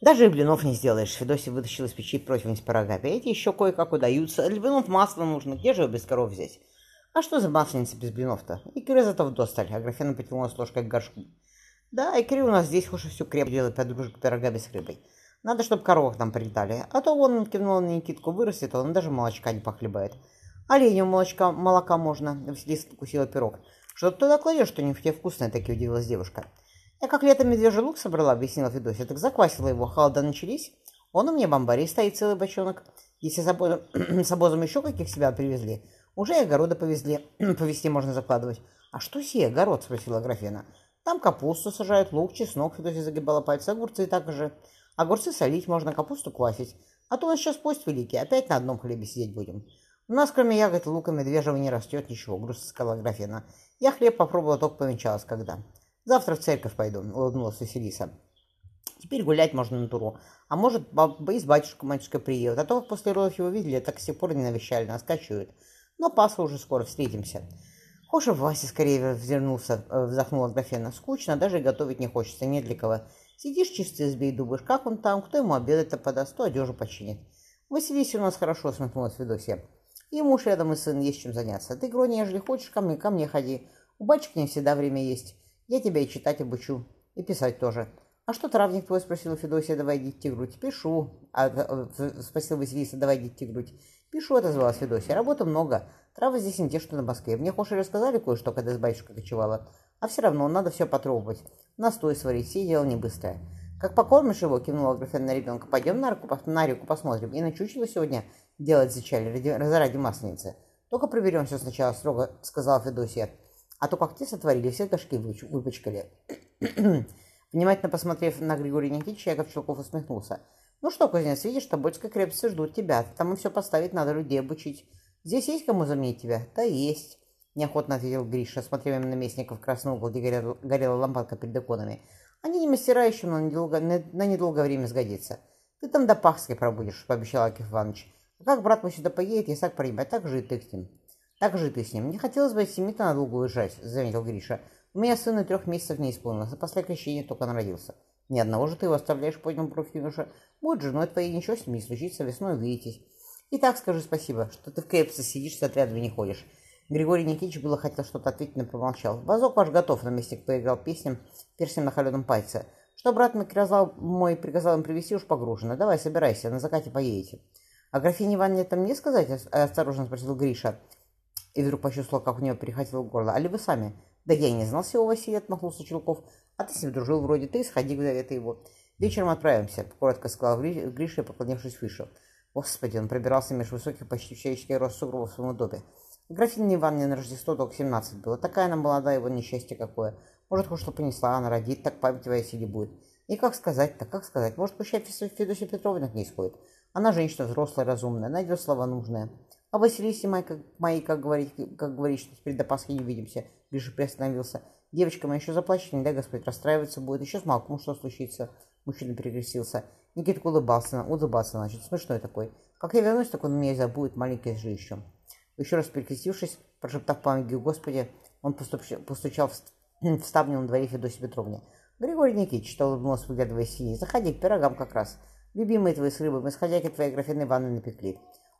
Даже блинов не сделаешь. Федосия вытащил из печи противень с пирогами. Эти еще кое-как удаются. Для блинов масло нужно. Где же его без коров взять? А что за масленица без блинов-то? Икры зато вдосталь. Аграфена потянулась ложкой к горшку. Да, икры у нас здесь хуже всю креп делает подружек пирога без рыбой. Надо, чтобы коровок нам прилетали. А то вон он кивнул на Никитку, вырастет он, даже молочка не похлебает. Оленю молочка, молока можно. Василиса покусила пирог. Что ты туда кладешь, что-нибудь вкусное, так и удивилась девушка. Я как летом медвежий лук собрала, объяснила Федосия, так заквасила его, холода начались. Он у меня бомбарей стоит целый бочонок. Если с обозом, с обозом еще каких себя привезли, уже и огороды повезли, повезти можно закладывать. А что сей огород, спросила Графена. Там капусту сажают, лук, чеснок, Федосия загибала пальцы, огурцы так же. Огурцы солить можно, капусту квасить. А то у нас сейчас пост великий, опять на одном хлебе сидеть будем. У нас, кроме ягод лука медвежьего, не растет ничего, грустно сказала Графена. Я хлеб попробовала, только повенчалась когда. Завтра в церковь пойду, улыбнулась Василиса. Теперь гулять можно на туру. А может, и с батюшкой матушкой приедут. А то, после родов его видели, так с сих пор не навещали, нас качают. Но Пасха уже скоро встретимся. Хоша Вася скорее вернулся, э, вздохнула Графена. Скучно, даже готовить не хочется, нет для кого. Сидишь чисто избе и думаешь, как он там, кто ему обед-то подаст, кто одежу починит. Василисе у нас хорошо, смехнулась Федосия. И муж рядом, и сын, есть чем заняться. Ты, Гроня, если хочешь, ко мне, ко мне ходи. У батюшки не всегда время есть. Я тебя и читать обучу, и писать тоже. А что травник твой, спросила Федосия, давай идти грудь. Пишу. А, э, спросил Василиса, давай идти грудь. Пишу, отозвалась Федосия. Работы много. Травы здесь не те, что на Москве. Мне хоши рассказали кое-что, когда с батюшкой кочевала. А все равно надо все попробовать. Настой сварить, все дело не быстрое. Как покормишь его, кивнула Графена на ребенка. Пойдем на реку, на реку посмотрим. И на чучело сегодня делать зачали, ради, ради масленицы. Только проверемся сначала, строго сказала Федосия. А то как те сотворили, все кашки выпачкали. Внимательно посмотрев на Григория Никитича, Яков Челков усмехнулся. «Ну что, кузнец, видишь, Тобольской крепости ждут тебя. Там и все поставить надо, людей обучить. Здесь есть кому заменить тебя?» «Да есть», — неохотно ответил Гриша, смотря на наместника в красный угол, где горела, горела лампадка перед иконами. «Они не мастера еще, но недолго, на, на недолгое время сгодится. Ты там до Пахской пробудешь», — пообещал Акif Иванович. «А как брат мой сюда поедет, я так принимать, так же и ты с ним». Так же ты с ним. Не хотелось бы семьи-то надолго уезжать, заметил Гриша. У меня сына трех месяцев не исполнилось, а после крещения только он родился. Ни одного же ты его оставляешь, поднял бровь юноша. Будет женой твоей, ничего с ним не случится, весной увидитесь. И так скажи спасибо, что ты в крепости сидишь, с отрядами не ходишь. Григорий Никитич было хотел что-то ответить, но промолчал. Вазок ваш готов, наместник поиграл песням, перстнем на холеном пальце. Что брат Микрозал мой приказал им привезти, уж погружено. Давай, собирайся, на закате поедете. А графине Ивановне там не сказать? Осторожно спросил Гриша и вдруг почувствовал, как у него перехватило горло. «А ли вы сами?» «Да я и не знал всего Василия», — отмахнулся Челков. «А ты с ним дружил вроде, ты сходи к это его». «Вечером отправимся», — коротко сказал Гриша, поклонившись вышел. Господи, он пробирался между высоких, почти человеческий рост сугробов в своем доме. Графиня Ивановне на Рождество только 17 было. Такая она молодая, его несчастье какое. Может, хоть что понесла, она родит, так память Василий будет. И как сказать-то, как сказать? Может, пущай Федосия Петровна к ней сходит. Она женщина взрослая, разумная, найдет слова нужные. А Василисе моей, как, моей, как говорить, как говорить, что теперь до Пасхи не увидимся. Гриша приостановился. Девочка моя еще заплачет, не дай Господь, расстраиваться будет. Еще с Малком что случится? Мужчина перекрестился. Никита улыбался, улыбался, значит, смешной такой. Как я вернусь, так он меня забудет, маленький же еще. Еще раз перекрестившись, прошептав памяти Господи, он постучал, постучал в, в ставню на дворе Федосии Петровне. Григорий Никитич, что улыбнулся, выглядывая синий, заходи к пирогам как раз. Любимые твои с рыбой, мы с хозяйкой твоей графины Ивановны напекли.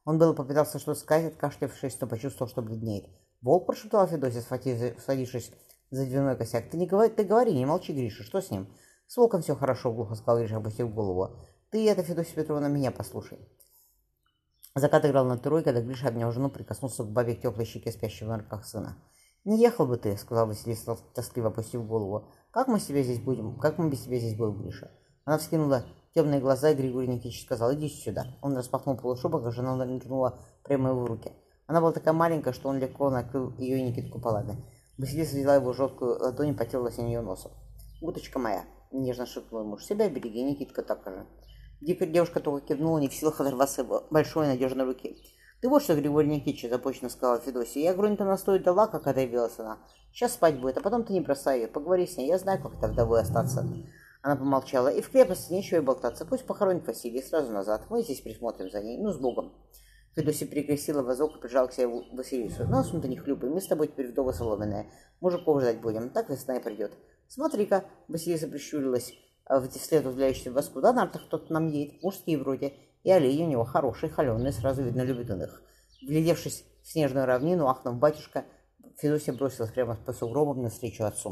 Он было попытался что-то сказать, откашлявшись, но почувствовал, что бледнеет. «Волк», — прошептала Федосия, садившись за дверной косяк. «Ты не говори, ты говори, не молчи, Гриша, что с ним?» «С волком все хорошо», — глухо сказал Гриша, опустив голову. «Ты это, Федосия Петровна, меня послушай». Закат играл на трой, когда Гриша обнял жену, прикоснулся к бабе к теплой щеке спящего на руках сына. «Не ехал бы ты», — сказал Василиса, тоскливо опустив голову. «Как мы себе здесь будем? Как мы без тебя здесь будем, Гриша?» Она вскинула темные глаза, и Григорий Никитич сказал, иди сюда. Он распахнул полушубок, а жена нырнула прямо его в руки. Она была такая маленькая, что он легко накрыл ее и Никитку полами. Василиса взяла его жесткую ладонь и потерлась на нее носом. «Уточка моя», — нежно шепнул муж, — «себя береги, Никитка так же». Девушка только кивнула, не в силах оторваться большой надежной руки. «Ты вот что, Григорий Никитич, започно сказала Федосия. Я грунь-то настоит дала, как это явилась она. Сейчас спать будет, а потом ты не бросай ее. Поговори с ней, я знаю, как это вдовой остаться». Она помолчала. И в крепости нечего и болтаться. Пусть похоронит Василий сразу назад. Мы здесь присмотрим за ней. Ну, с Богом. Федосия перекрестила вазок и прижала к себе Василису. Нас он-то не хлюпай. Мы с тобой теперь вдовы соломенные. Мужиков ждать будем. Так весна и придет. Смотри-ка, Василиса прищурилась. вслед удивляющийся вас, куда нарто кто-то нам едет, мужские вроде, и олени у него хорошие, холеные, сразу видно, любит он их. Глядевшись в снежную равнину, ахнув батюшка, Федосия бросилась прямо по сугробам навстречу отцу.